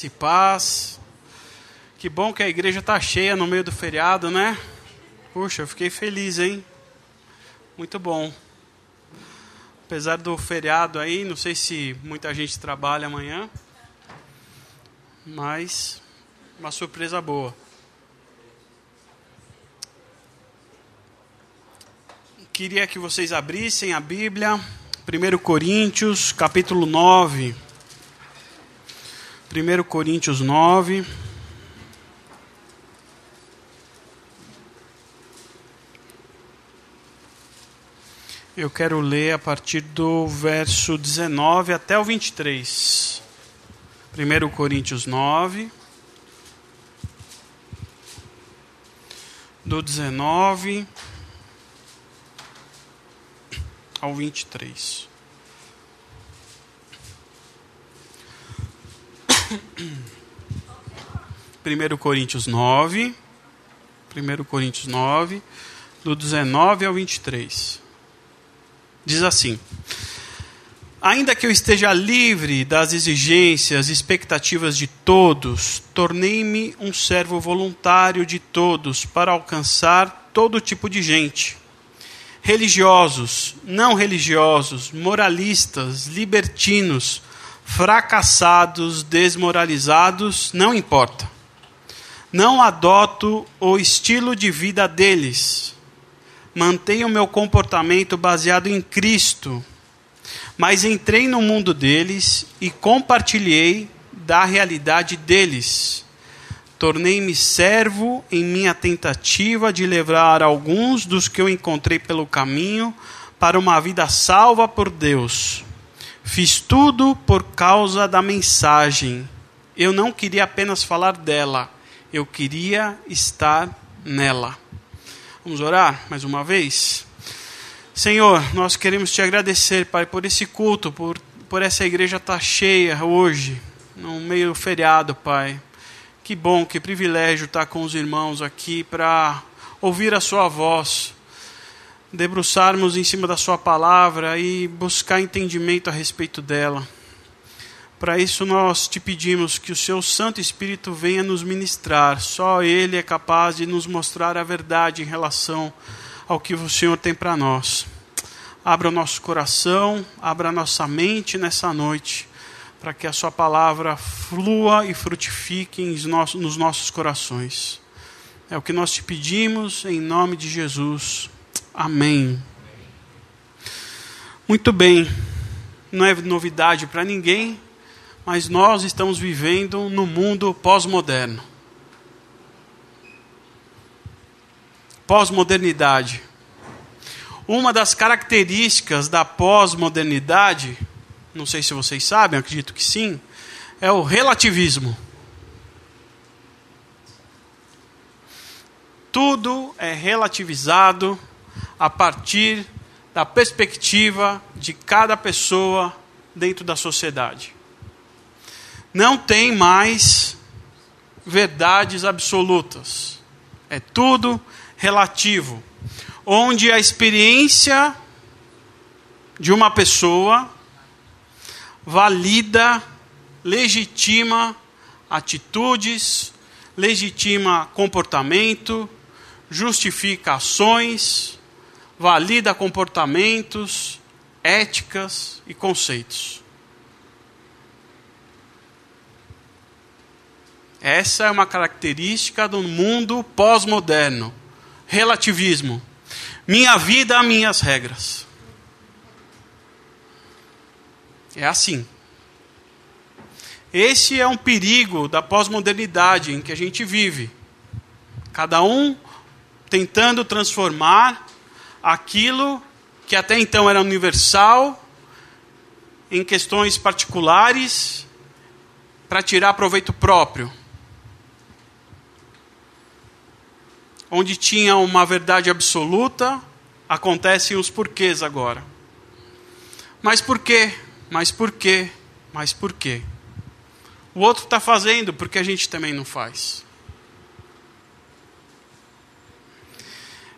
e paz. Que bom que a igreja está cheia no meio do feriado, né? Puxa, eu fiquei feliz, hein? Muito bom. Apesar do feriado aí, não sei se muita gente trabalha amanhã, mas uma surpresa boa. Queria que vocês abrissem a Bíblia, 1 Coríntios, capítulo 9. 1 Coríntios 9. Eu quero ler a partir do verso 19 até o 23. 1 Coríntios 9. Do 19 ao 23. 1 Coríntios 9, 1 Coríntios 9, do 19 ao 23. Diz assim: Ainda que eu esteja livre das exigências e expectativas de todos, tornei-me um servo voluntário de todos para alcançar todo tipo de gente. Religiosos, não religiosos, moralistas, libertinos, fracassados, desmoralizados, não importa. Não adoto o estilo de vida deles. Mantenho meu comportamento baseado em Cristo. Mas entrei no mundo deles e compartilhei da realidade deles. Tornei-me servo em minha tentativa de levar alguns dos que eu encontrei pelo caminho para uma vida salva por Deus. Fiz tudo por causa da mensagem. Eu não queria apenas falar dela, eu queria estar nela. Vamos orar mais uma vez? Senhor, nós queremos te agradecer, Pai, por esse culto, por, por essa igreja estar tá cheia hoje, no meio feriado, Pai. Que bom, que privilégio estar com os irmãos aqui para ouvir a Sua voz debruçarmos em cima da Sua palavra e buscar entendimento a respeito dela. Para isso, nós te pedimos que o Seu Santo Espírito venha nos ministrar. Só Ele é capaz de nos mostrar a verdade em relação ao que o Senhor tem para nós. Abra o nosso coração, abra a nossa mente nessa noite, para que a Sua palavra flua e frutifique nos nossos corações. É o que nós te pedimos em nome de Jesus. Amém. Muito bem, não é novidade para ninguém, mas nós estamos vivendo no mundo pós-moderno. Pós-modernidade. Uma das características da pós-modernidade, não sei se vocês sabem, acredito que sim, é o relativismo. Tudo é relativizado a partir da perspectiva de cada pessoa dentro da sociedade. Não tem mais verdades absolutas. É tudo relativo. Onde a experiência de uma pessoa valida, legitima atitudes, legitima comportamento, justifica ações, valida comportamentos, éticas e conceitos. Essa é uma característica do mundo pós-moderno. Relativismo. Minha vida, minhas regras. É assim. Esse é um perigo da pós-modernidade em que a gente vive. Cada um tentando transformar aquilo que até então era universal em questões particulares para tirar proveito próprio. Onde tinha uma verdade absoluta, acontecem os porquês agora. Mas por quê? Mas por quê? Mas por quê? O outro está fazendo, porque a gente também não faz.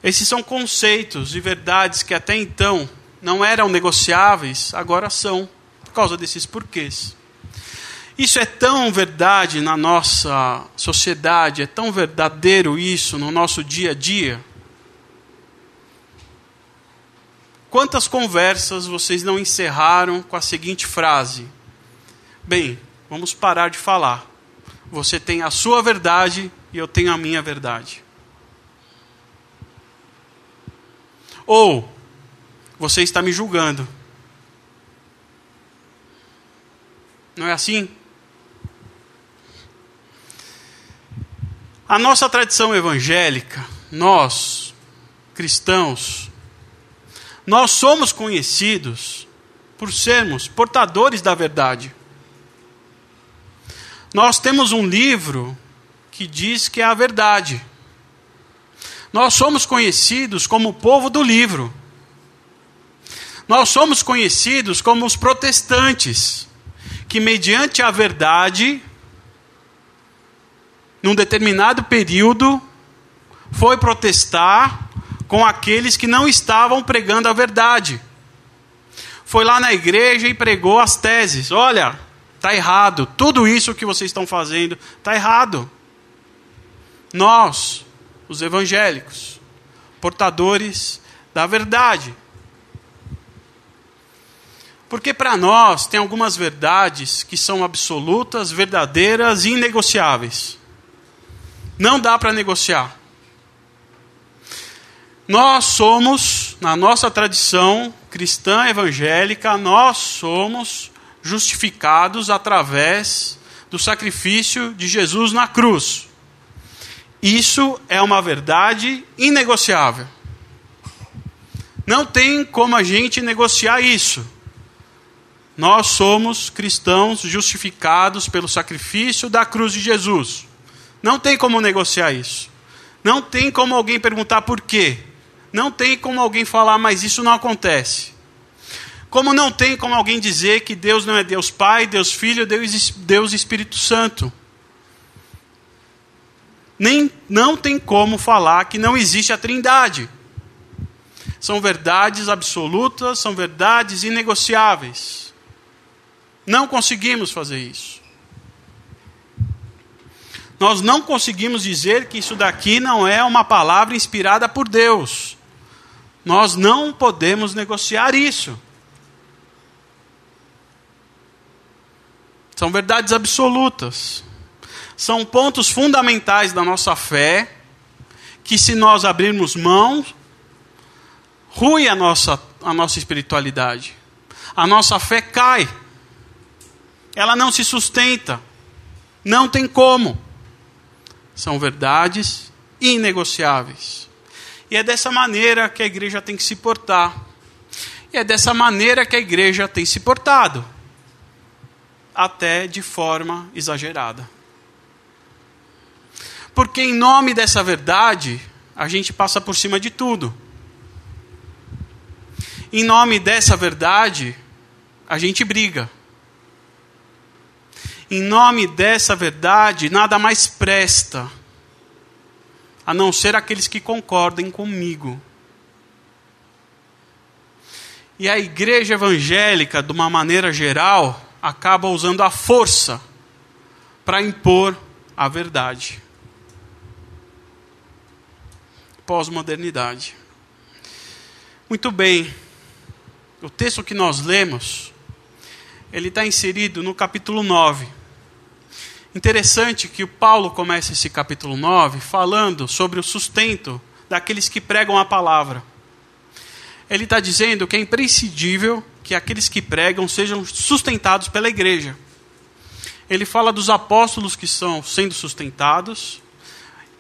Esses são conceitos e verdades que até então não eram negociáveis, agora são, por causa desses porquês. Isso é tão verdade na nossa sociedade, é tão verdadeiro isso no nosso dia a dia. Quantas conversas vocês não encerraram com a seguinte frase: Bem, vamos parar de falar. Você tem a sua verdade e eu tenho a minha verdade. Ou, você está me julgando. Não é assim? A nossa tradição evangélica, nós, cristãos, nós somos conhecidos por sermos portadores da verdade. Nós temos um livro que diz que é a verdade. Nós somos conhecidos como o povo do livro. Nós somos conhecidos como os protestantes, que, mediante a verdade, num determinado período, foi protestar com aqueles que não estavam pregando a verdade. Foi lá na igreja e pregou as teses. Olha, está errado. Tudo isso que vocês estão fazendo está errado. Nós, os evangélicos, portadores da verdade. Porque para nós tem algumas verdades que são absolutas, verdadeiras e inegociáveis. Não dá para negociar. Nós somos, na nossa tradição cristã evangélica, nós somos justificados através do sacrifício de Jesus na cruz. Isso é uma verdade inegociável. Não tem como a gente negociar isso. Nós somos cristãos justificados pelo sacrifício da cruz de Jesus. Não tem como negociar isso. Não tem como alguém perguntar por quê. Não tem como alguém falar, mas isso não acontece. Como não tem como alguém dizer que Deus não é Deus Pai, Deus Filho, Deus, Deus Espírito Santo. Nem não tem como falar que não existe a Trindade. São verdades absolutas, são verdades inegociáveis. Não conseguimos fazer isso. Nós não conseguimos dizer que isso daqui não é uma palavra inspirada por Deus. Nós não podemos negociar isso. São verdades absolutas. São pontos fundamentais da nossa fé que, se nós abrirmos mão, rui a nossa, a nossa espiritualidade. A nossa fé cai. Ela não se sustenta. Não tem como. São verdades inegociáveis. E é dessa maneira que a igreja tem que se portar. E é dessa maneira que a igreja tem se portado. Até de forma exagerada. Porque em nome dessa verdade, a gente passa por cima de tudo. Em nome dessa verdade, a gente briga. Em nome dessa verdade, nada mais presta, a não ser aqueles que concordem comigo. E a igreja evangélica, de uma maneira geral, acaba usando a força para impor a verdade. Pós-modernidade. Muito bem. O texto que nós lemos, ele está inserido no capítulo 9 Interessante que o Paulo começa esse capítulo 9 falando sobre o sustento daqueles que pregam a palavra. Ele está dizendo que é imprescindível que aqueles que pregam sejam sustentados pela igreja. Ele fala dos apóstolos que estão sendo sustentados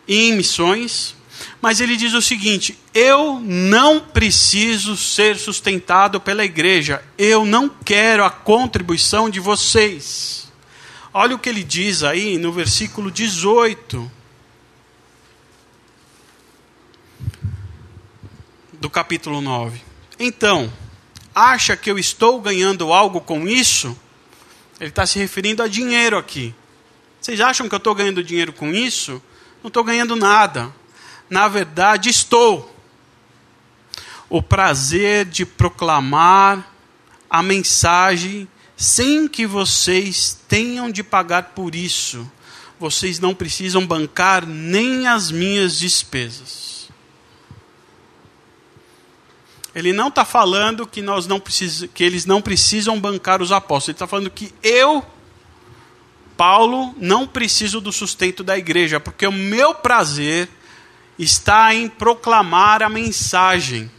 em missões, mas ele diz o seguinte: eu não preciso ser sustentado pela igreja, eu não quero a contribuição de vocês. Olha o que ele diz aí no versículo 18 do capítulo 9. Então, acha que eu estou ganhando algo com isso? Ele está se referindo a dinheiro aqui. Vocês acham que eu estou ganhando dinheiro com isso? Não estou ganhando nada. Na verdade, estou. O prazer de proclamar a mensagem sem que vocês tenham de pagar por isso. Vocês não precisam bancar nem as minhas despesas. Ele não está falando que, nós não precis, que eles não precisam bancar os apóstolos. Ele está falando que eu, Paulo, não preciso do sustento da igreja, porque o meu prazer está em proclamar a mensagem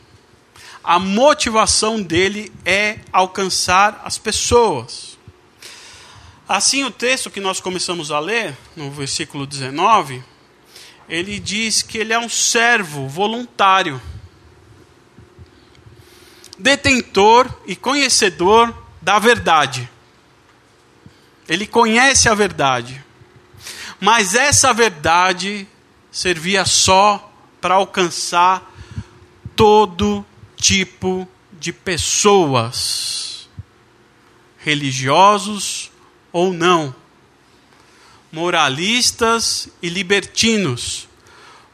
a motivação dele é alcançar as pessoas. Assim, o texto que nós começamos a ler, no versículo 19, ele diz que ele é um servo voluntário, detentor e conhecedor da verdade. Ele conhece a verdade, mas essa verdade servia só para alcançar todo tipo de pessoas, religiosos ou não, moralistas e libertinos,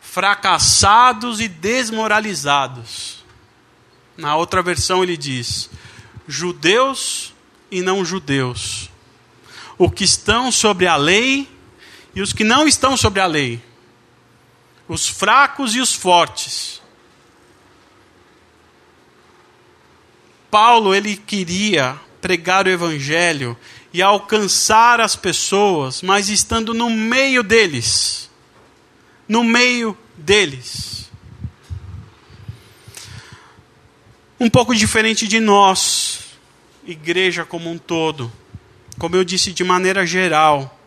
fracassados e desmoralizados. Na outra versão ele diz: judeus e não judeus, o que estão sobre a lei e os que não estão sobre a lei, os fracos e os fortes Paulo ele queria pregar o evangelho e alcançar as pessoas, mas estando no meio deles. No meio deles. Um pouco diferente de nós, igreja como um todo. Como eu disse de maneira geral.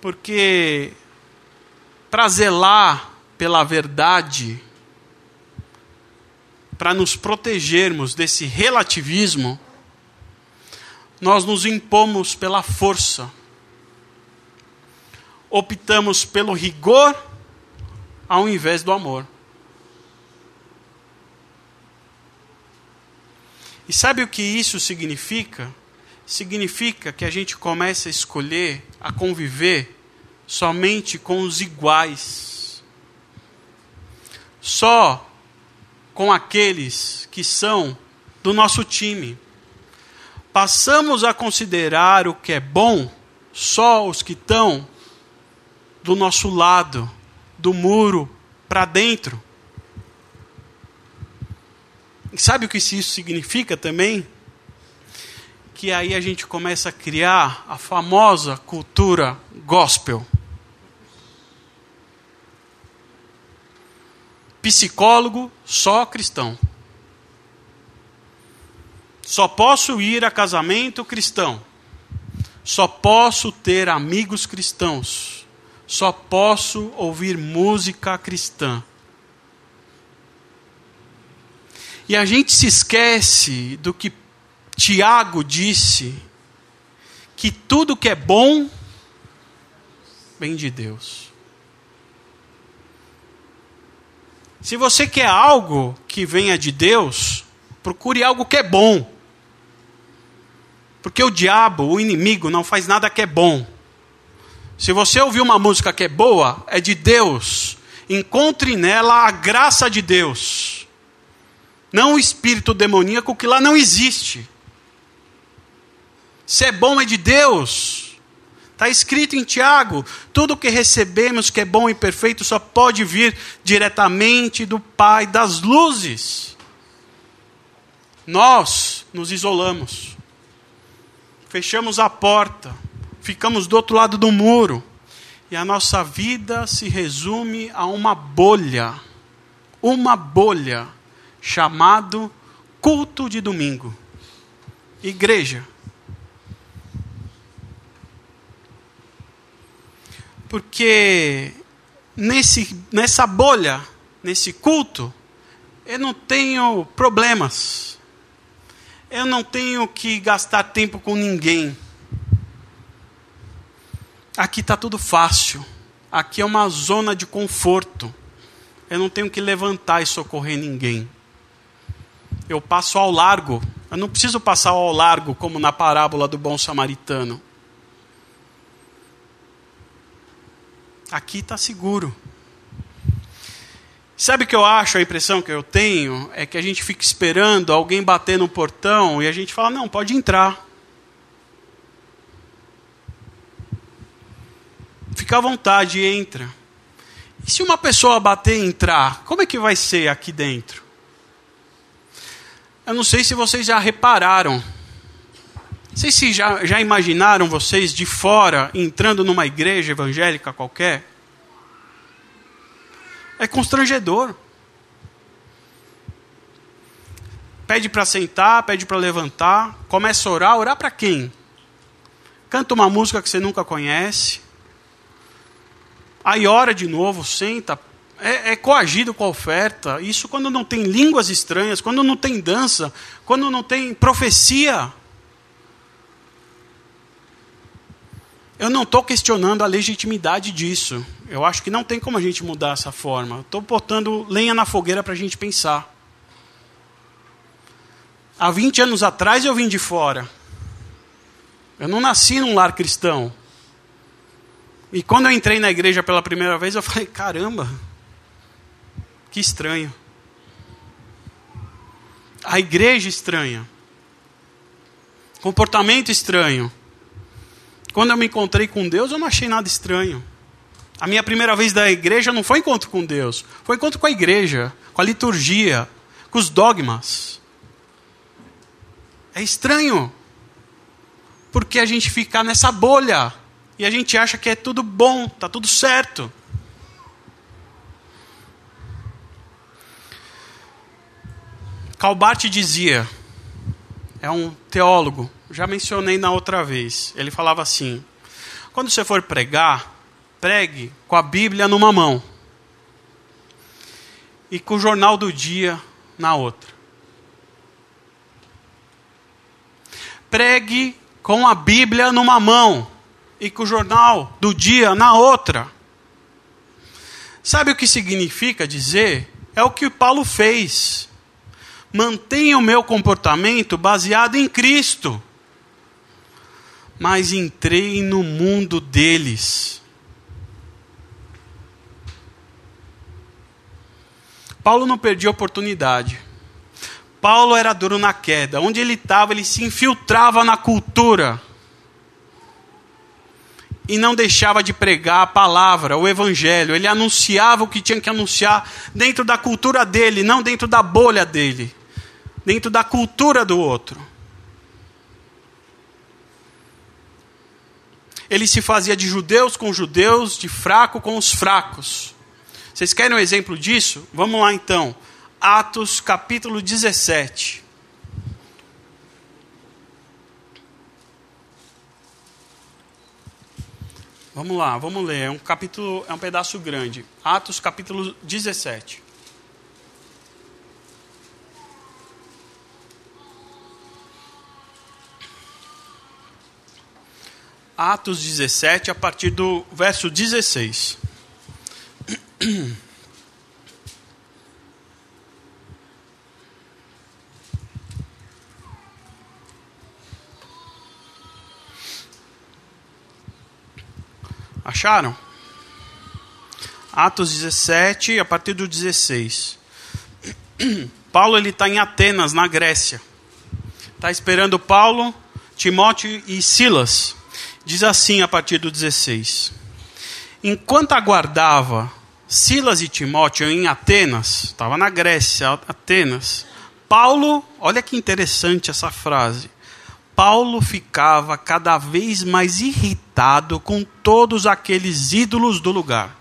Porque para zelar pela verdade, para nos protegermos desse relativismo, nós nos impomos pela força. Optamos pelo rigor ao invés do amor. E sabe o que isso significa? Significa que a gente começa a escolher, a conviver somente com os iguais. Só com aqueles que são do nosso time. Passamos a considerar o que é bom só os que estão do nosso lado, do muro para dentro. E sabe o que isso significa também? Que aí a gente começa a criar a famosa cultura gospel. Psicólogo, só cristão. Só posso ir a casamento cristão. Só posso ter amigos cristãos. Só posso ouvir música cristã. E a gente se esquece do que Tiago disse: que tudo que é bom vem de Deus. Se você quer algo que venha de Deus, procure algo que é bom. Porque o diabo, o inimigo, não faz nada que é bom. Se você ouvir uma música que é boa, é de Deus. Encontre nela a graça de Deus. Não o espírito demoníaco que lá não existe. Se é bom, é de Deus. Está escrito em Tiago: tudo que recebemos que é bom e perfeito só pode vir diretamente do Pai das luzes. Nós nos isolamos, fechamos a porta, ficamos do outro lado do muro, e a nossa vida se resume a uma bolha uma bolha chamado culto de domingo. Igreja. Porque nesse, nessa bolha, nesse culto, eu não tenho problemas. Eu não tenho que gastar tempo com ninguém. Aqui está tudo fácil. Aqui é uma zona de conforto. Eu não tenho que levantar e socorrer ninguém. Eu passo ao largo. Eu não preciso passar ao largo como na parábola do bom samaritano. Aqui está seguro. Sabe o que eu acho, a impressão que eu tenho? É que a gente fica esperando alguém bater no portão e a gente fala: não, pode entrar. Fica à vontade e entra. E se uma pessoa bater e entrar, como é que vai ser aqui dentro? Eu não sei se vocês já repararam. Sei se já, já imaginaram vocês de fora entrando numa igreja evangélica qualquer. É constrangedor. Pede para sentar, pede para levantar, começa a orar. Orar para quem? Canta uma música que você nunca conhece. Aí ora de novo, senta. É, é coagido com a oferta. Isso quando não tem línguas estranhas, quando não tem dança, quando não tem profecia. Eu não estou questionando a legitimidade disso. Eu acho que não tem como a gente mudar essa forma. Estou botando lenha na fogueira para a gente pensar. Há 20 anos atrás eu vim de fora. Eu não nasci num lar cristão. E quando eu entrei na igreja pela primeira vez, eu falei: caramba, que estranho. A igreja estranha. Comportamento estranho. Quando eu me encontrei com Deus, eu não achei nada estranho. A minha primeira vez da igreja não foi encontro com Deus, foi encontro com a igreja, com a liturgia, com os dogmas. É estranho, porque a gente fica nessa bolha e a gente acha que é tudo bom, tá tudo certo. Calbart dizia, é um teólogo, já mencionei na outra vez. Ele falava assim: quando você for pregar, pregue com a Bíblia numa mão e com o jornal do dia na outra. Pregue com a Bíblia numa mão e com o jornal do dia na outra. Sabe o que significa dizer? É o que Paulo fez. Mantenha o meu comportamento baseado em Cristo mas entrei no mundo deles. Paulo não perdia oportunidade. Paulo era duro na queda. Onde ele estava, ele se infiltrava na cultura. E não deixava de pregar a palavra, o evangelho. Ele anunciava o que tinha que anunciar dentro da cultura dele, não dentro da bolha dele. Dentro da cultura do outro. Ele se fazia de judeus com judeus, de fraco com os fracos. Vocês querem um exemplo disso? Vamos lá então. Atos capítulo 17. Vamos lá, vamos ler. É um capítulo, é um pedaço grande. Atos capítulo 17. Atos 17, a partir do verso 16. Acharam? Atos 17, a partir do 16. Paulo ele está em Atenas, na Grécia. Está esperando Paulo, Timóteo e Silas. Diz assim a partir do 16: Enquanto aguardava Silas e Timóteo em Atenas, estava na Grécia, Atenas, Paulo, olha que interessante essa frase. Paulo ficava cada vez mais irritado com todos aqueles ídolos do lugar.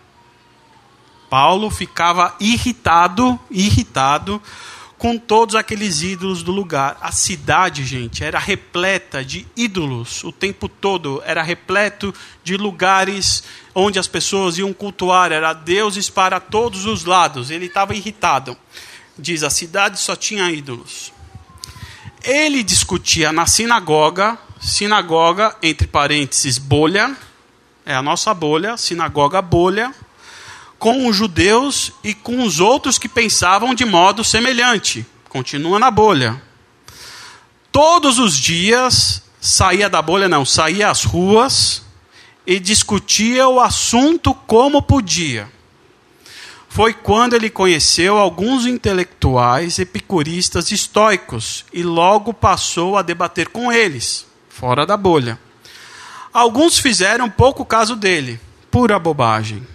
Paulo ficava irritado, irritado com todos aqueles ídolos do lugar. A cidade, gente, era repleta de ídolos o tempo todo, era repleto de lugares onde as pessoas iam cultuar, era deuses para todos os lados. Ele estava irritado. Diz: a cidade só tinha ídolos. Ele discutia na sinagoga, sinagoga, entre parênteses, bolha, é a nossa bolha, sinagoga bolha, com os judeus e com os outros que pensavam de modo semelhante. Continua na bolha. Todos os dias saía da bolha, não, saía às ruas e discutia o assunto como podia. foi quando ele conheceu alguns intelectuais epicuristas estoicos e logo passou a debater com eles, fora da bolha. Alguns fizeram pouco caso dele, pura bobagem.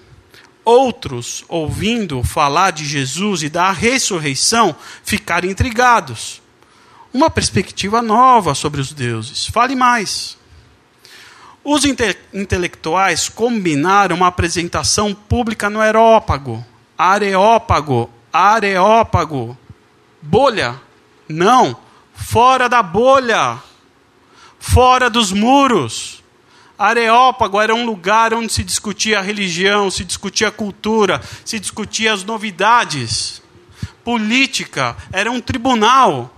Outros, ouvindo falar de Jesus e da ressurreição, ficaram intrigados. Uma perspectiva nova sobre os deuses. Fale mais. Os inte intelectuais combinaram uma apresentação pública no Aerópago. Areópago, Areópago. Bolha? Não. Fora da bolha. Fora dos muros. Areópago era um lugar onde se discutia a religião, se discutia a cultura, se discutia as novidades. Política era um tribunal.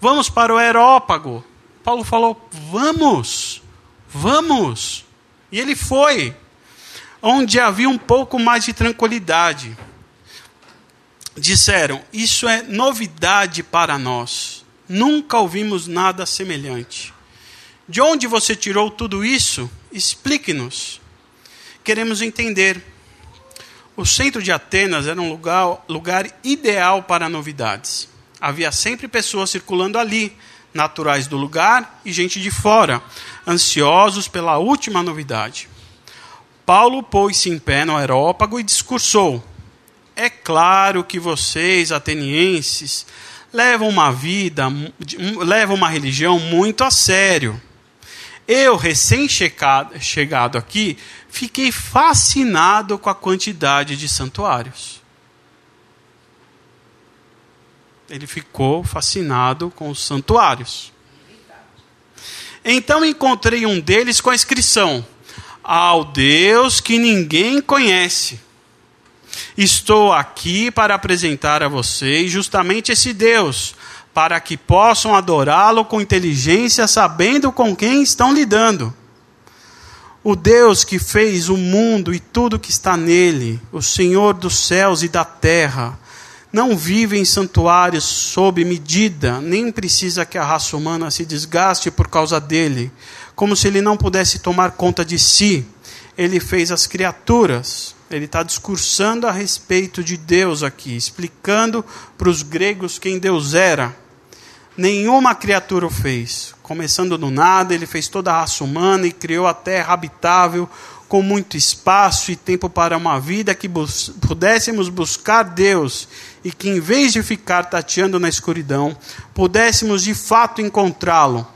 Vamos para o Areópago. Paulo falou: vamos. Vamos! E ele foi, onde havia um pouco mais de tranquilidade. Disseram: Isso é novidade para nós. Nunca ouvimos nada semelhante. De onde você tirou tudo isso? Explique-nos. Queremos entender. O centro de Atenas era um lugar, lugar ideal para novidades. Havia sempre pessoas circulando ali, naturais do lugar e gente de fora, ansiosos pela última novidade. Paulo pôs-se em pé no aerópago e discursou: É claro que vocês, atenienses, levam uma vida, levam uma religião muito a sério. Eu, recém-chegado aqui, fiquei fascinado com a quantidade de santuários. ele ficou fascinado com os santuários. Então encontrei um deles com a inscrição: Ao Deus que ninguém conhece. Estou aqui para apresentar a vocês justamente esse Deus, para que possam adorá-lo com inteligência, sabendo com quem estão lidando. O Deus que fez o mundo e tudo que está nele, o Senhor dos céus e da terra, não vive em santuários sob medida, nem precisa que a raça humana se desgaste por causa dele, como se ele não pudesse tomar conta de si. Ele fez as criaturas. Ele está discursando a respeito de Deus aqui, explicando para os gregos quem Deus era. Nenhuma criatura o fez. Começando do nada, ele fez toda a raça humana e criou a terra habitável, com muito espaço e tempo para uma vida que bus pudéssemos buscar Deus e que, em vez de ficar tateando na escuridão, pudéssemos de fato encontrá-lo.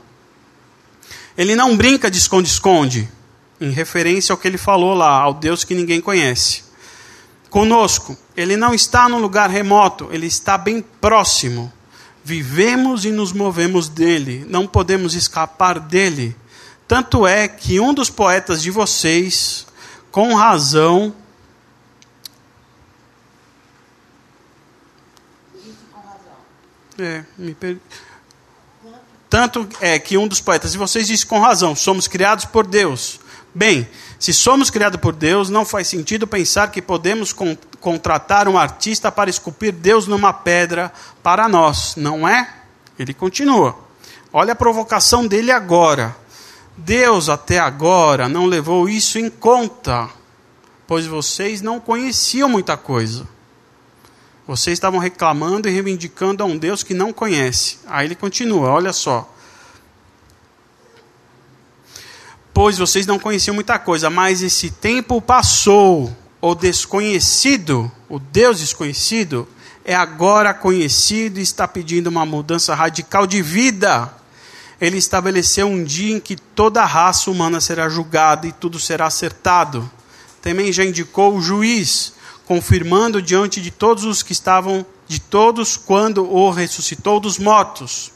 Ele não brinca de esconde-esconde, em referência ao que ele falou lá, ao Deus que ninguém conhece. Conosco, ele não está num lugar remoto, ele está bem próximo. Vivemos e nos movemos dele, não podemos escapar dele. Tanto é que um dos poetas de vocês, com razão, É, me per... Tanto é que um dos poetas de vocês disse com razão: somos criados por Deus. Bem, se somos criados por Deus, não faz sentido pensar que podemos con contratar um artista para esculpir Deus numa pedra para nós, não é? Ele continua. Olha a provocação dele agora. Deus até agora não levou isso em conta, pois vocês não conheciam muita coisa. Vocês estavam reclamando e reivindicando a um Deus que não conhece. Aí ele continua, olha só. Pois vocês não conheciam muita coisa, mas esse tempo passou. O desconhecido, o Deus desconhecido, é agora conhecido e está pedindo uma mudança radical de vida ele estabeleceu um dia em que toda a raça humana será julgada e tudo será acertado. Também já indicou o juiz, confirmando diante de todos os que estavam, de todos, quando o ressuscitou dos mortos.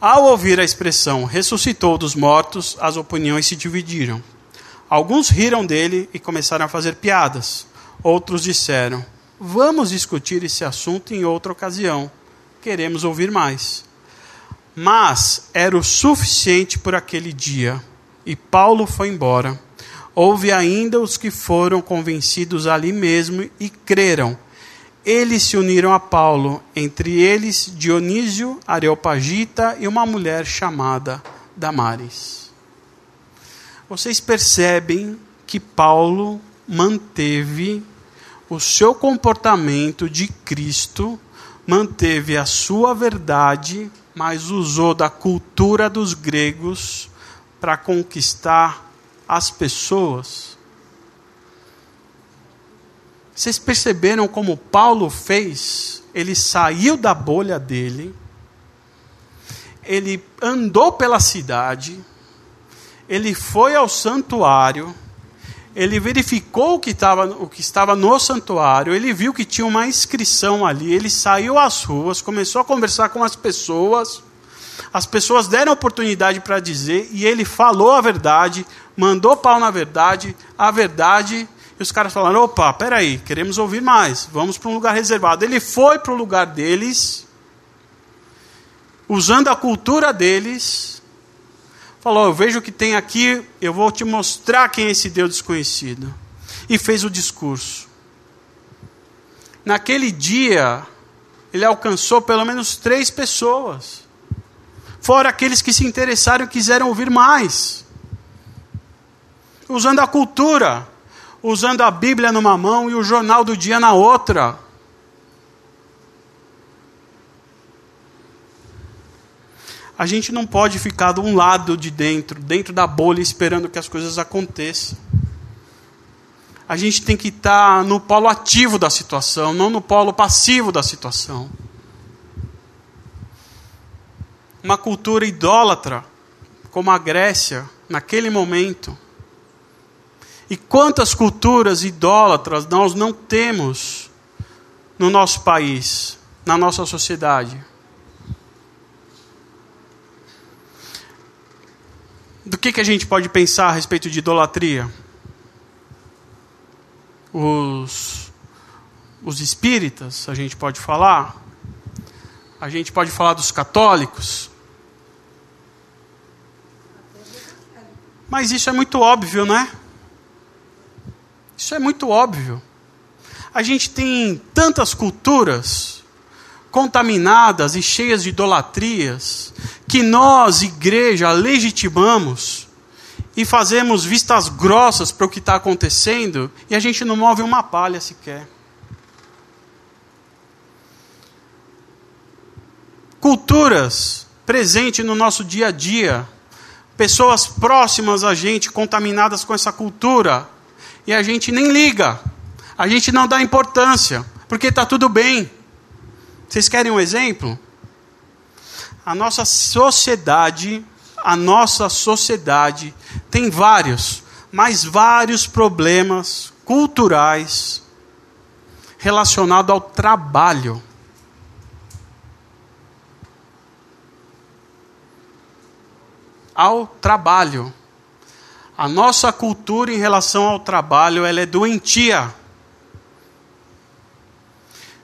Ao ouvir a expressão ressuscitou dos mortos, as opiniões se dividiram. Alguns riram dele e começaram a fazer piadas. Outros disseram: Vamos discutir esse assunto em outra ocasião. Queremos ouvir mais. Mas era o suficiente por aquele dia. E Paulo foi embora. Houve ainda os que foram convencidos ali mesmo e creram. Eles se uniram a Paulo, entre eles Dionísio, Areopagita e uma mulher chamada Damares. Vocês percebem que Paulo manteve o seu comportamento de Cristo, manteve a sua verdade, mas usou da cultura dos gregos para conquistar as pessoas. Vocês perceberam como Paulo fez? Ele saiu da bolha dele, ele andou pela cidade, ele foi ao santuário, ele verificou o que, estava, o que estava no santuário, ele viu que tinha uma inscrição ali, ele saiu às ruas, começou a conversar com as pessoas, as pessoas deram oportunidade para dizer, e ele falou a verdade, mandou pau na verdade, a verdade, e os caras falaram: opa, peraí, queremos ouvir mais, vamos para um lugar reservado. Ele foi para o lugar deles, usando a cultura deles, falou: Eu vejo que tem aqui, eu vou te mostrar quem é esse Deus desconhecido. E fez o discurso. Naquele dia, ele alcançou pelo menos três pessoas. Fora aqueles que se interessaram e quiseram ouvir mais. Usando a cultura, usando a Bíblia numa mão e o jornal do dia na outra. a gente não pode ficar de um lado de dentro, dentro da bolha, esperando que as coisas aconteçam. A gente tem que estar no polo ativo da situação, não no polo passivo da situação. Uma cultura idólatra, como a Grécia, naquele momento. E quantas culturas idólatras nós não temos no nosso país, na nossa sociedade? do que, que a gente pode pensar a respeito de idolatria? Os, os espíritas, a gente pode falar. A gente pode falar dos católicos. Mas isso é muito óbvio, né? Isso é muito óbvio. A gente tem tantas culturas contaminadas e cheias de idolatrias, que nós, igreja, legitimamos e fazemos vistas grossas para o que está acontecendo e a gente não move uma palha sequer. Culturas presentes no nosso dia a dia, pessoas próximas a gente contaminadas com essa cultura e a gente nem liga, a gente não dá importância, porque está tudo bem. Vocês querem um exemplo? A nossa sociedade, a nossa sociedade tem vários, mas vários problemas culturais relacionados ao trabalho. Ao trabalho. A nossa cultura em relação ao trabalho, ela é doentia.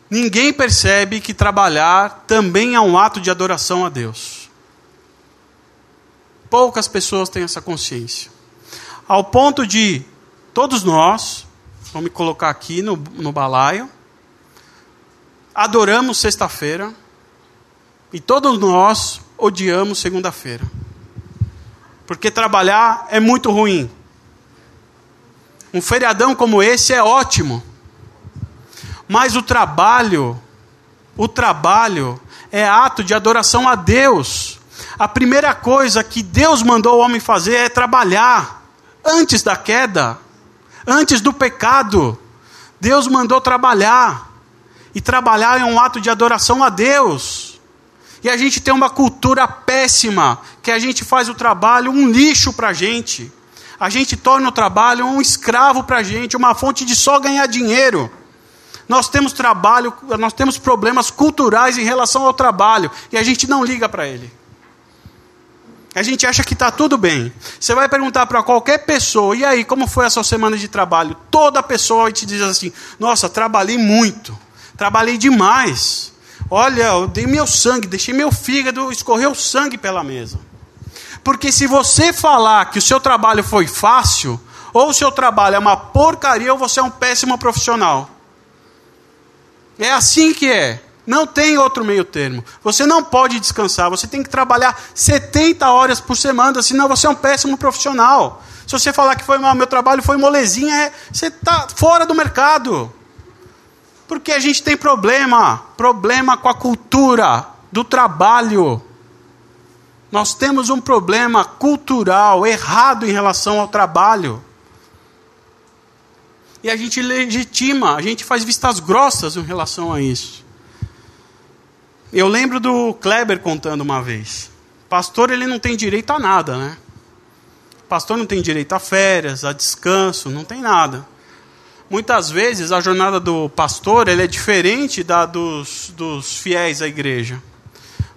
Ninguém percebe que trabalhar também é um ato de adoração a Deus. Poucas pessoas têm essa consciência. Ao ponto de todos nós, vou me colocar aqui no, no balaio, adoramos sexta-feira e todos nós odiamos segunda-feira. Porque trabalhar é muito ruim. Um feriadão como esse é ótimo. Mas o trabalho, o trabalho é ato de adoração a Deus. A primeira coisa que Deus mandou o homem fazer é trabalhar. Antes da queda, antes do pecado, Deus mandou trabalhar. E trabalhar é um ato de adoração a Deus. E a gente tem uma cultura péssima, que a gente faz o trabalho um lixo para a gente. A gente torna o trabalho um escravo para a gente, uma fonte de só ganhar dinheiro. Nós temos trabalho, nós temos problemas culturais em relação ao trabalho e a gente não liga para ele. A gente acha que está tudo bem. Você vai perguntar para qualquer pessoa, e aí, como foi a sua semana de trabalho? Toda pessoa te dizer assim: Nossa, trabalhei muito, trabalhei demais. Olha, eu dei meu sangue, deixei meu fígado, escorreu sangue pela mesa. Porque se você falar que o seu trabalho foi fácil, ou o seu trabalho é uma porcaria, ou você é um péssimo profissional. É assim que é. Não tem outro meio termo. Você não pode descansar. Você tem que trabalhar 70 horas por semana, senão você é um péssimo profissional. Se você falar que foi mal, meu trabalho foi molezinha, é, você está fora do mercado. Porque a gente tem problema, problema com a cultura do trabalho. Nós temos um problema cultural errado em relação ao trabalho. E a gente legitima, a gente faz vistas grossas em relação a isso. Eu lembro do Kleber contando uma vez. Pastor, ele não tem direito a nada, né? Pastor não tem direito a férias, a descanso, não tem nada. Muitas vezes a jornada do pastor ele é diferente da dos, dos fiéis à igreja.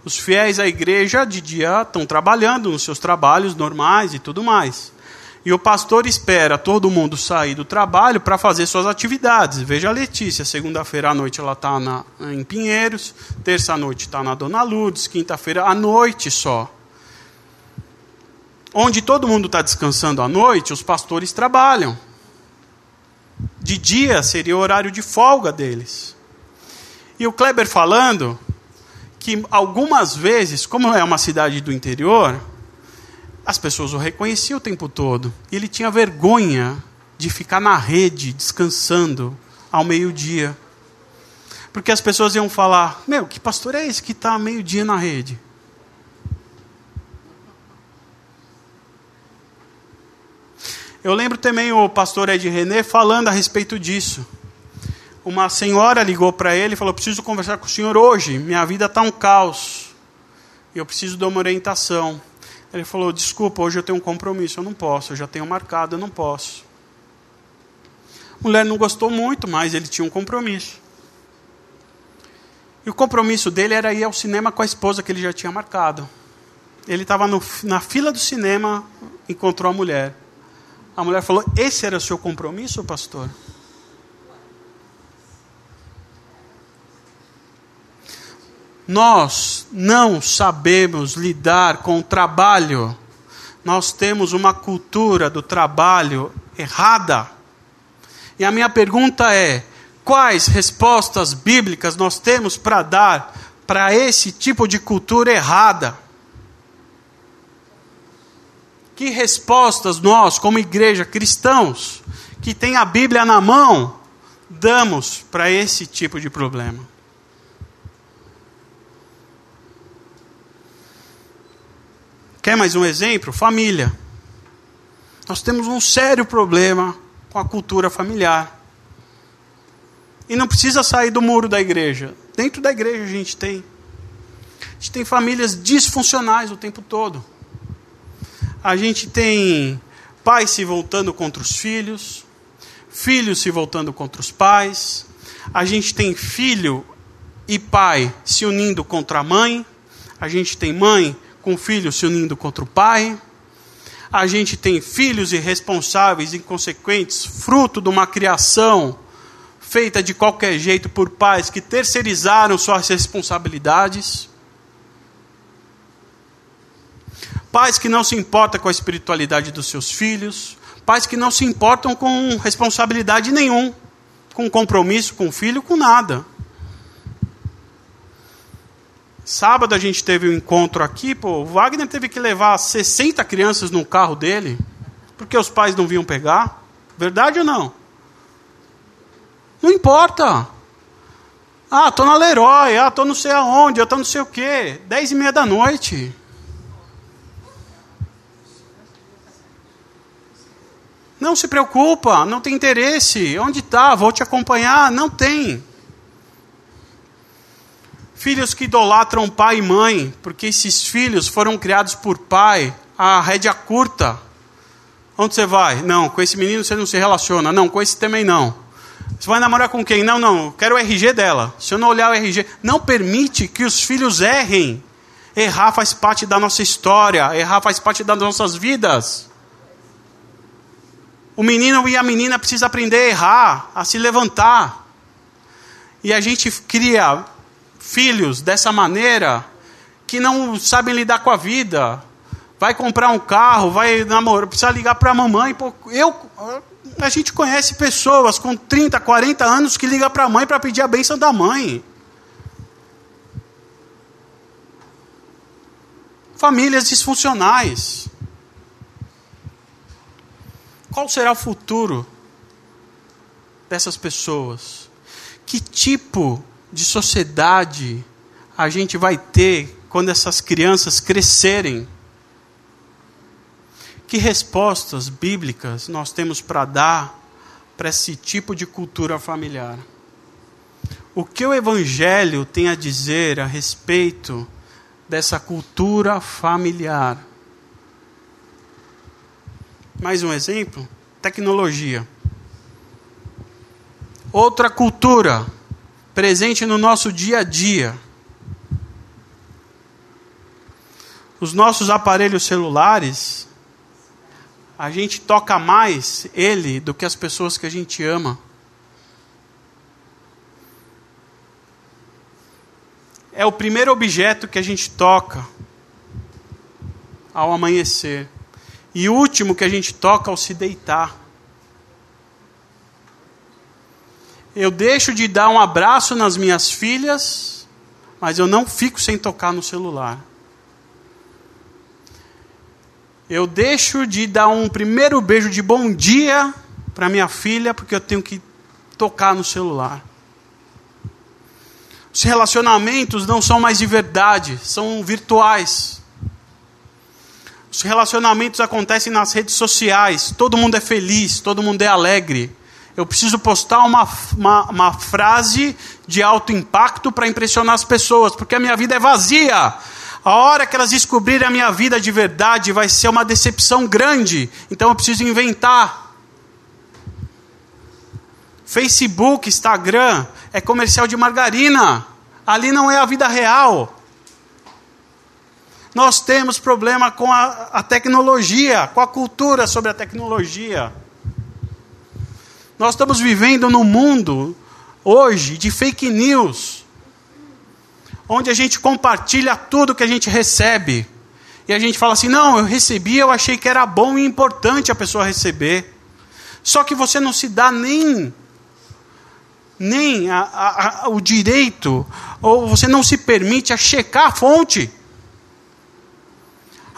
Os fiéis à igreja de dia estão trabalhando nos seus trabalhos normais e tudo mais. E o pastor espera todo mundo sair do trabalho para fazer suas atividades. Veja a Letícia, segunda-feira à noite ela está em Pinheiros, terça à noite está na Dona Lourdes, quinta-feira à noite só. Onde todo mundo está descansando à noite, os pastores trabalham. De dia seria o horário de folga deles. E o Kleber falando que algumas vezes, como é uma cidade do interior, as pessoas o reconheciam o tempo todo. E ele tinha vergonha de ficar na rede descansando ao meio-dia. Porque as pessoas iam falar: Meu, que pastor é esse que está meio-dia na rede? Eu lembro também o pastor Ed René falando a respeito disso uma senhora ligou para ele e falou: Preciso conversar com o senhor hoje, minha vida está um caos. Eu preciso de uma orientação. Ele falou: Desculpa, hoje eu tenho um compromisso, eu não posso, eu já tenho marcado, eu não posso. A mulher não gostou muito, mas ele tinha um compromisso. E o compromisso dele era ir ao cinema com a esposa que ele já tinha marcado. Ele estava na fila do cinema, encontrou a mulher. A mulher falou: Esse era o seu compromisso, pastor? Nós não sabemos lidar com o trabalho. Nós temos uma cultura do trabalho errada. E a minha pergunta é: quais respostas bíblicas nós temos para dar para esse tipo de cultura errada? Que respostas nós, como igreja cristãos, que tem a Bíblia na mão, damos para esse tipo de problema? Quer mais um exemplo? Família. Nós temos um sério problema com a cultura familiar. E não precisa sair do muro da igreja. Dentro da igreja a gente tem. A gente tem famílias disfuncionais o tempo todo. A gente tem pais se voltando contra os filhos, filhos se voltando contra os pais. A gente tem filho e pai se unindo contra a mãe. A gente tem mãe com filhos se unindo contra o pai. A gente tem filhos irresponsáveis, inconsequentes, fruto de uma criação feita de qualquer jeito por pais que terceirizaram suas responsabilidades. Pais que não se importam com a espiritualidade dos seus filhos. Pais que não se importam com responsabilidade nenhum, com compromisso com o filho, com nada. Sábado a gente teve um encontro aqui, pô, o Wagner teve que levar 60 crianças no carro dele, porque os pais não vinham pegar. Verdade ou não? Não importa. Ah, tô na Leroy, ah, tô não sei aonde, eu tô não sei o quê. Dez e meia da noite. Não se preocupa, não tem interesse. Onde está? Vou te acompanhar. Não tem. Filhos que idolatram pai e mãe, porque esses filhos foram criados por pai, a rédea curta. Onde você vai? Não, com esse menino você não se relaciona. Não, com esse também não. Você vai namorar com quem? Não, não, quero o RG dela. Se eu não olhar o RG, não permite que os filhos errem. Errar faz parte da nossa história, errar faz parte das nossas vidas. O menino e a menina precisam aprender a errar, a se levantar. E a gente cria filhos dessa maneira que não sabem lidar com a vida. Vai comprar um carro, vai namorar, precisa ligar para a mamãe. Eu, a gente conhece pessoas com 30, 40 anos que ligam para a mãe para pedir a bênção da mãe. Famílias disfuncionais. Qual será o futuro dessas pessoas? que tipo de sociedade a gente vai ter quando essas crianças crescerem? Que respostas bíblicas nós temos para dar para esse tipo de cultura familiar? O que o Evangelho tem a dizer a respeito dessa cultura familiar? Mais um exemplo: tecnologia. Outra cultura presente no nosso dia a dia. Os nossos aparelhos celulares, a gente toca mais ele do que as pessoas que a gente ama. É o primeiro objeto que a gente toca ao amanhecer. E o último que a gente toca ao se deitar. Eu deixo de dar um abraço nas minhas filhas, mas eu não fico sem tocar no celular. Eu deixo de dar um primeiro beijo de bom dia para minha filha, porque eu tenho que tocar no celular. Os relacionamentos não são mais de verdade, são virtuais. Os relacionamentos acontecem nas redes sociais, todo mundo é feliz, todo mundo é alegre. Eu preciso postar uma, uma, uma frase de alto impacto para impressionar as pessoas, porque a minha vida é vazia. A hora que elas descobrirem a minha vida de verdade, vai ser uma decepção grande. Então eu preciso inventar. Facebook, Instagram, é comercial de margarina. Ali não é a vida real. Nós temos problema com a, a tecnologia, com a cultura sobre a tecnologia. Nós estamos vivendo num mundo hoje de fake news, onde a gente compartilha tudo que a gente recebe. E a gente fala assim: não, eu recebi, eu achei que era bom e importante a pessoa receber. Só que você não se dá nem, nem a, a, a, o direito, ou você não se permite a checar a fonte.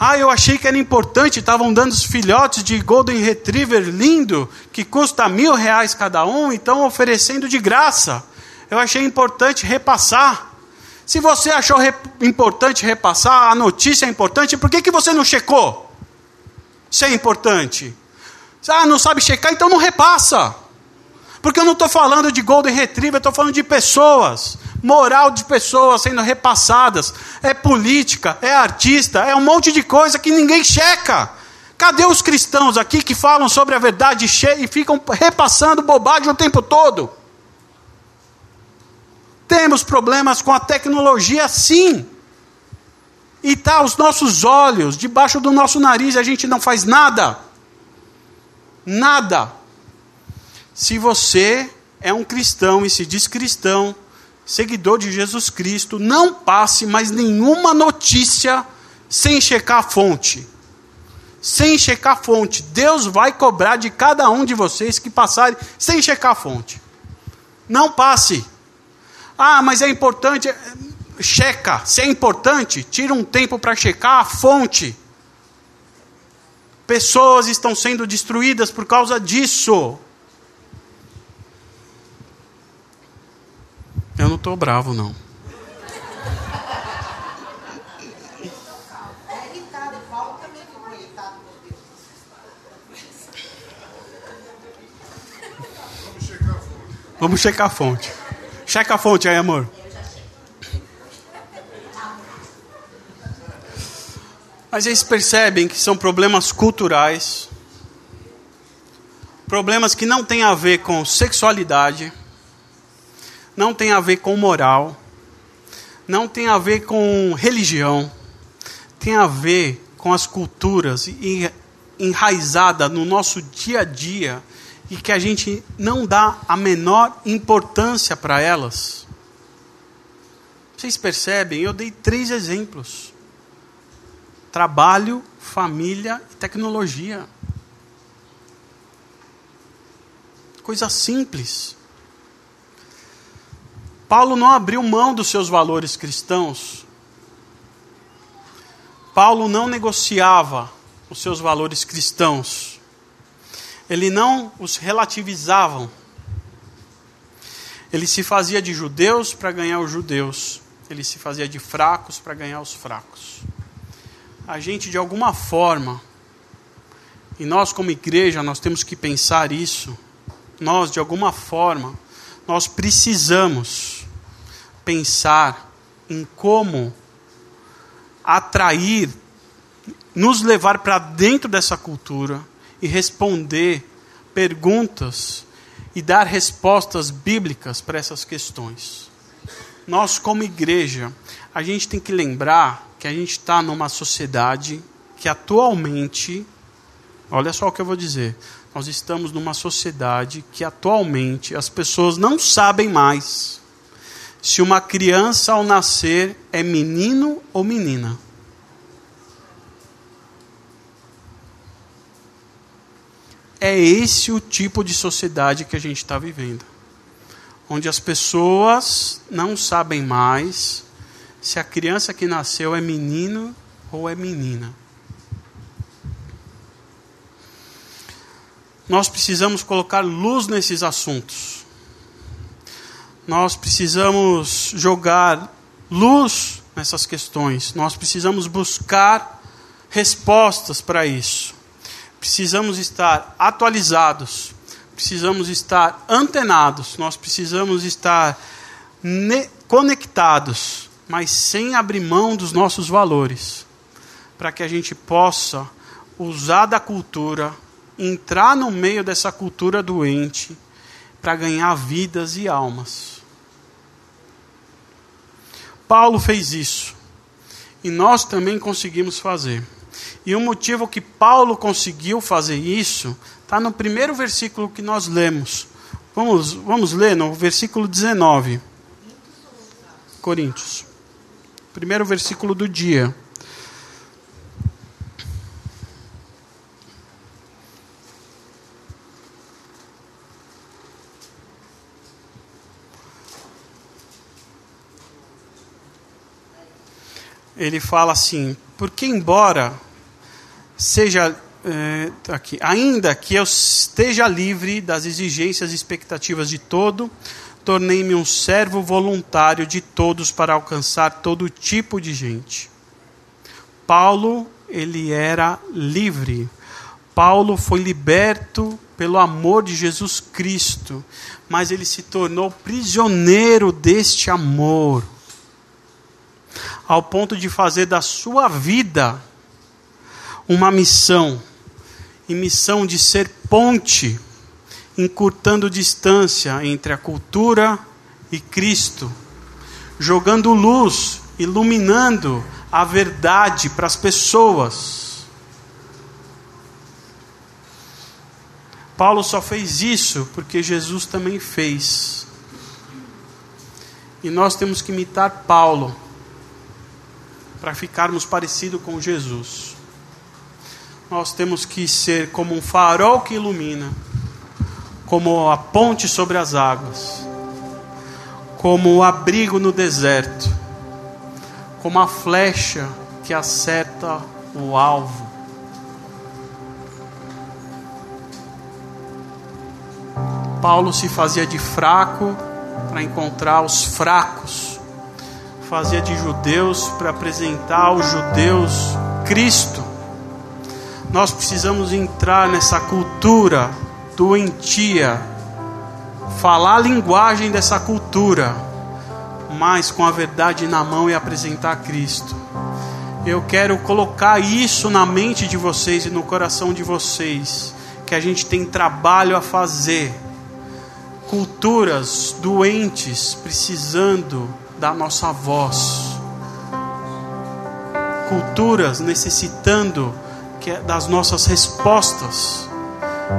Ah, eu achei que era importante, estavam dando os filhotes de Golden Retriever lindo, que custa mil reais cada um, então oferecendo de graça. Eu achei importante repassar. Se você achou importante repassar, a notícia é importante, por que, que você não checou? Se é importante. Ah, não sabe checar, então não repassa. Porque eu não estou falando de Golden Retriever, estou falando de pessoas moral de pessoas sendo repassadas, é política, é artista, é um monte de coisa que ninguém checa. Cadê os cristãos aqui que falam sobre a verdade e ficam repassando bobagem o tempo todo? Temos problemas com a tecnologia, sim. E está aos nossos olhos, debaixo do nosso nariz, a gente não faz nada. Nada. Se você é um cristão e se diz cristão, seguidor de Jesus Cristo, não passe mais nenhuma notícia sem checar a fonte. Sem checar a fonte. Deus vai cobrar de cada um de vocês que passarem sem checar a fonte. Não passe. Ah, mas é importante. Checa. Se é importante, tira um tempo para checar a fonte. Pessoas estão sendo destruídas por causa disso. Estou bravo, não. Vamos checar a fonte. Checa a fonte aí, amor. Mas eles percebem que são problemas culturais, problemas que não têm a ver com sexualidade, não tem a ver com moral, não tem a ver com religião, tem a ver com as culturas enraizada no nosso dia a dia e que a gente não dá a menor importância para elas. Vocês percebem? Eu dei três exemplos: trabalho, família e tecnologia. Coisa simples. Paulo não abriu mão dos seus valores cristãos. Paulo não negociava os seus valores cristãos. Ele não os relativizava. Ele se fazia de judeus para ganhar os judeus. Ele se fazia de fracos para ganhar os fracos. A gente, de alguma forma, e nós como igreja, nós temos que pensar isso. Nós, de alguma forma, nós precisamos pensar em como atrair, nos levar para dentro dessa cultura e responder perguntas e dar respostas bíblicas para essas questões. Nós, como igreja, a gente tem que lembrar que a gente está numa sociedade que atualmente, olha só o que eu vou dizer, nós estamos numa sociedade que atualmente as pessoas não sabem mais se uma criança ao nascer é menino ou menina. É esse o tipo de sociedade que a gente está vivendo. Onde as pessoas não sabem mais se a criança que nasceu é menino ou é menina. Nós precisamos colocar luz nesses assuntos. Nós precisamos jogar luz nessas questões. Nós precisamos buscar respostas para isso. Precisamos estar atualizados. Precisamos estar antenados. Nós precisamos estar conectados, mas sem abrir mão dos nossos valores, para que a gente possa usar da cultura, entrar no meio dessa cultura doente para ganhar vidas e almas. Paulo fez isso. E nós também conseguimos fazer. E o motivo que Paulo conseguiu fazer isso está no primeiro versículo que nós lemos. Vamos, vamos ler no versículo 19. Coríntios. Primeiro versículo do dia. Ele fala assim: porque embora seja é, aqui, ainda que eu esteja livre das exigências e expectativas de todo, tornei-me um servo voluntário de todos para alcançar todo tipo de gente. Paulo, ele era livre. Paulo foi liberto pelo amor de Jesus Cristo, mas ele se tornou prisioneiro deste amor ao ponto de fazer da sua vida uma missão, e missão de ser ponte, encurtando distância entre a cultura e Cristo, jogando luz, iluminando a verdade para as pessoas. Paulo só fez isso porque Jesus também fez. E nós temos que imitar Paulo para ficarmos parecidos com Jesus. Nós temos que ser como um farol que ilumina, como a ponte sobre as águas, como o abrigo no deserto, como a flecha que acerta o alvo. Paulo se fazia de fraco para encontrar os fracos fazia de judeus para apresentar aos judeus Cristo. Nós precisamos entrar nessa cultura doentia, falar a linguagem dessa cultura, mas com a verdade na mão e apresentar Cristo. Eu quero colocar isso na mente de vocês e no coração de vocês, que a gente tem trabalho a fazer. Culturas doentes precisando da nossa voz. Culturas necessitando das nossas respostas,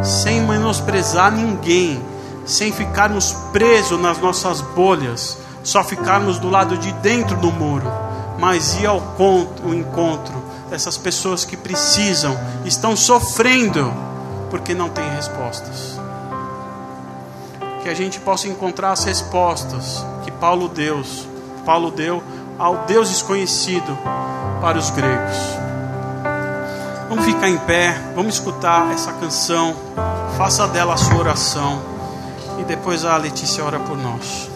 sem menosprezar ninguém, sem ficarmos presos nas nossas bolhas, só ficarmos do lado de dentro do muro, mas ir ao encontro dessas pessoas que precisam, estão sofrendo porque não têm respostas. Que a gente possa encontrar as respostas que Paulo deu Paulo deu ao Deus desconhecido para os gregos. Vamos ficar em pé, vamos escutar essa canção, faça dela a sua oração E depois a Letícia ora por nós.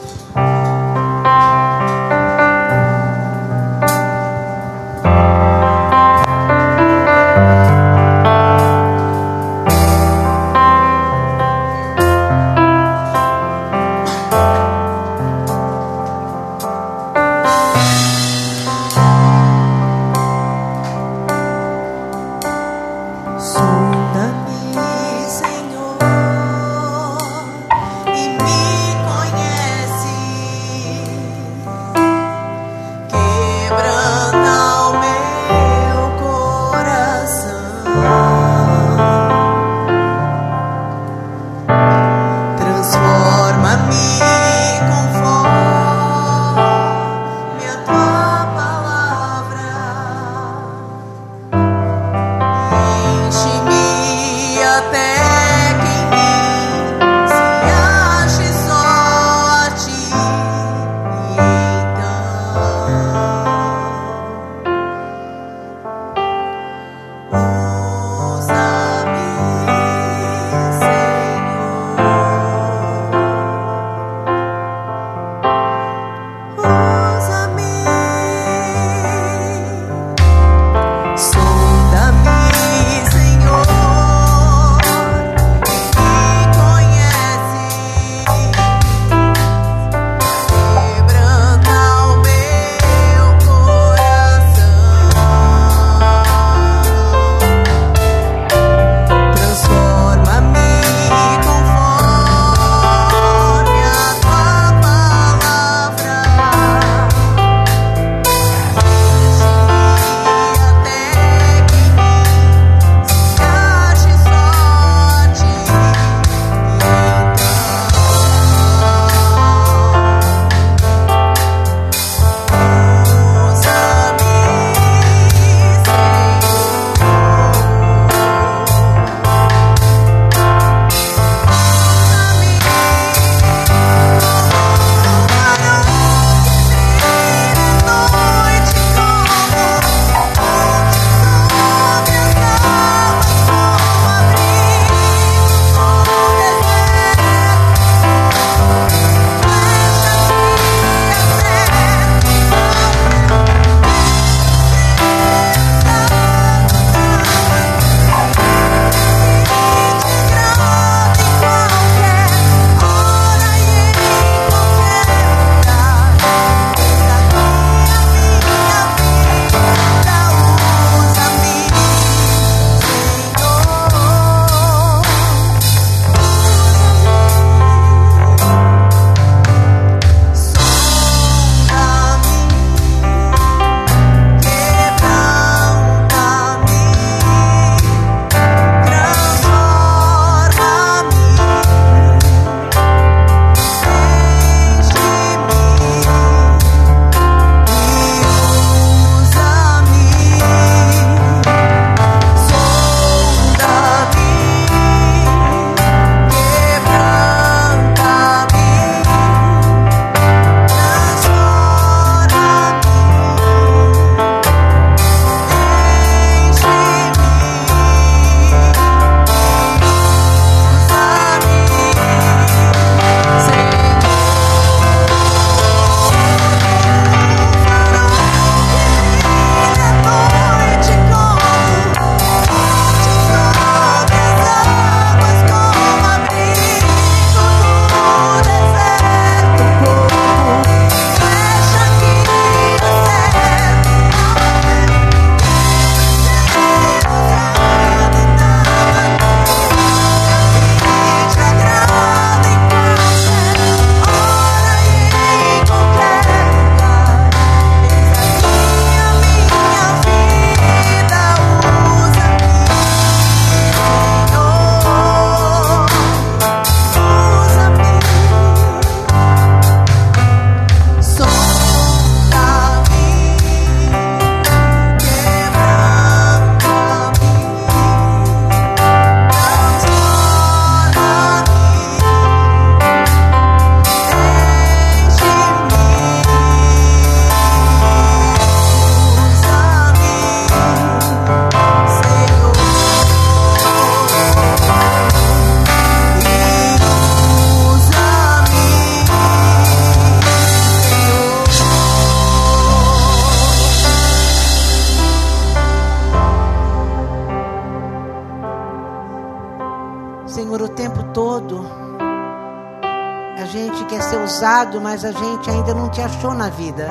Te achou na vida.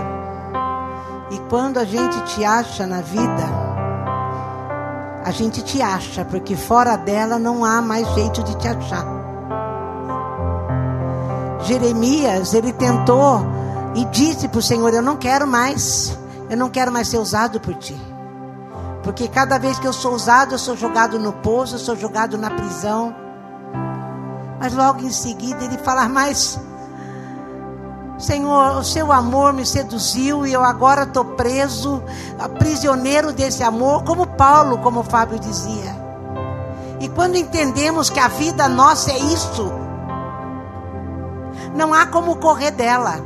E quando a gente te acha na vida, a gente te acha, porque fora dela não há mais jeito de te achar. Jeremias, ele tentou e disse para o Senhor: Eu não quero mais, eu não quero mais ser usado por ti. Porque cada vez que eu sou usado, eu sou jogado no poço, eu sou jogado na prisão. Mas logo em seguida ele fala: Mas, Senhor, o seu amor me seduziu e eu agora estou preso, prisioneiro desse amor, como Paulo, como Fábio dizia. E quando entendemos que a vida nossa é isso, não há como correr dela,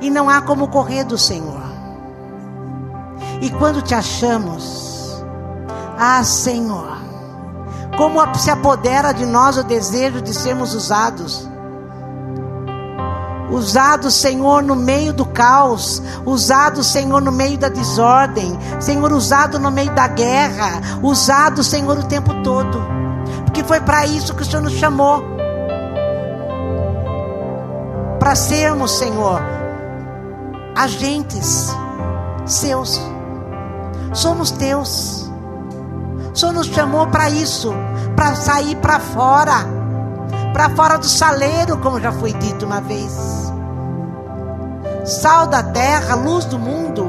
e não há como correr do Senhor. E quando te achamos, ah Senhor, como se apodera de nós o desejo de sermos usados. Usado, Senhor, no meio do caos, usado, Senhor, no meio da desordem, Senhor, usado no meio da guerra, usado, Senhor, o tempo todo, porque foi para isso que o Senhor nos chamou. Para sermos, Senhor, agentes seus. Somos teus. O Senhor nos chamou para isso, para sair para fora, para fora do saleiro, como já foi dito uma vez. Sal da terra, luz do mundo,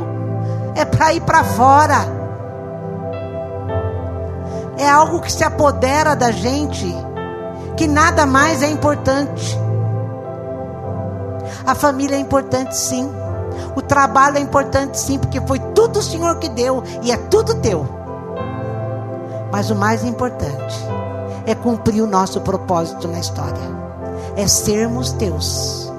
é para ir para fora. É algo que se apodera da gente, que nada mais é importante. A família é importante, sim. O trabalho é importante sim, porque foi tudo o Senhor que deu e é tudo teu. Mas o mais importante é cumprir o nosso propósito na história. É sermos teus.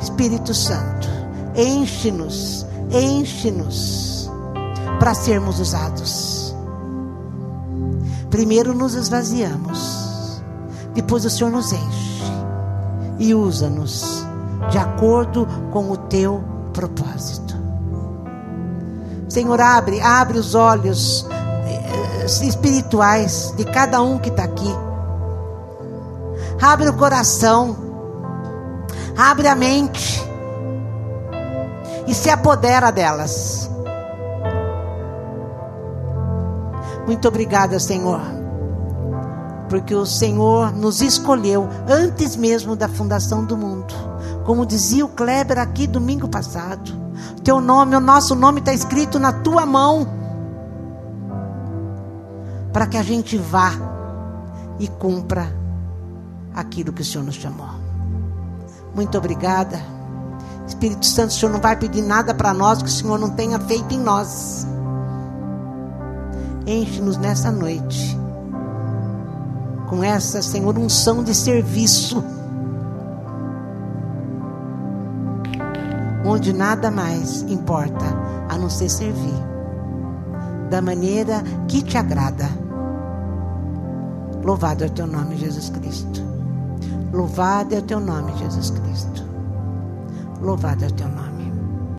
Espírito Santo, enche-nos, enche-nos para sermos usados. Primeiro nos esvaziamos, depois o Senhor nos enche e usa-nos de acordo com o teu propósito. Senhor, abre, abre os olhos eh, espirituais de cada um que está aqui. Abre o coração, abre a mente e se apodera delas. Muito obrigada, Senhor, porque o Senhor nos escolheu antes mesmo da fundação do mundo como dizia o Kleber aqui domingo passado. Teu nome, o nosso nome está escrito na tua mão. Para que a gente vá e cumpra aquilo que o Senhor nos chamou. Muito obrigada. Espírito Santo, o Senhor não vai pedir nada para nós que o Senhor não tenha feito em nós. Enche-nos nessa noite com essa, Senhor, unção de serviço onde nada mais importa a não ser servir da maneira que te agrada. Louvado é o teu nome, Jesus Cristo. Louvado é o teu nome, Jesus Cristo. Louvado é o teu nome.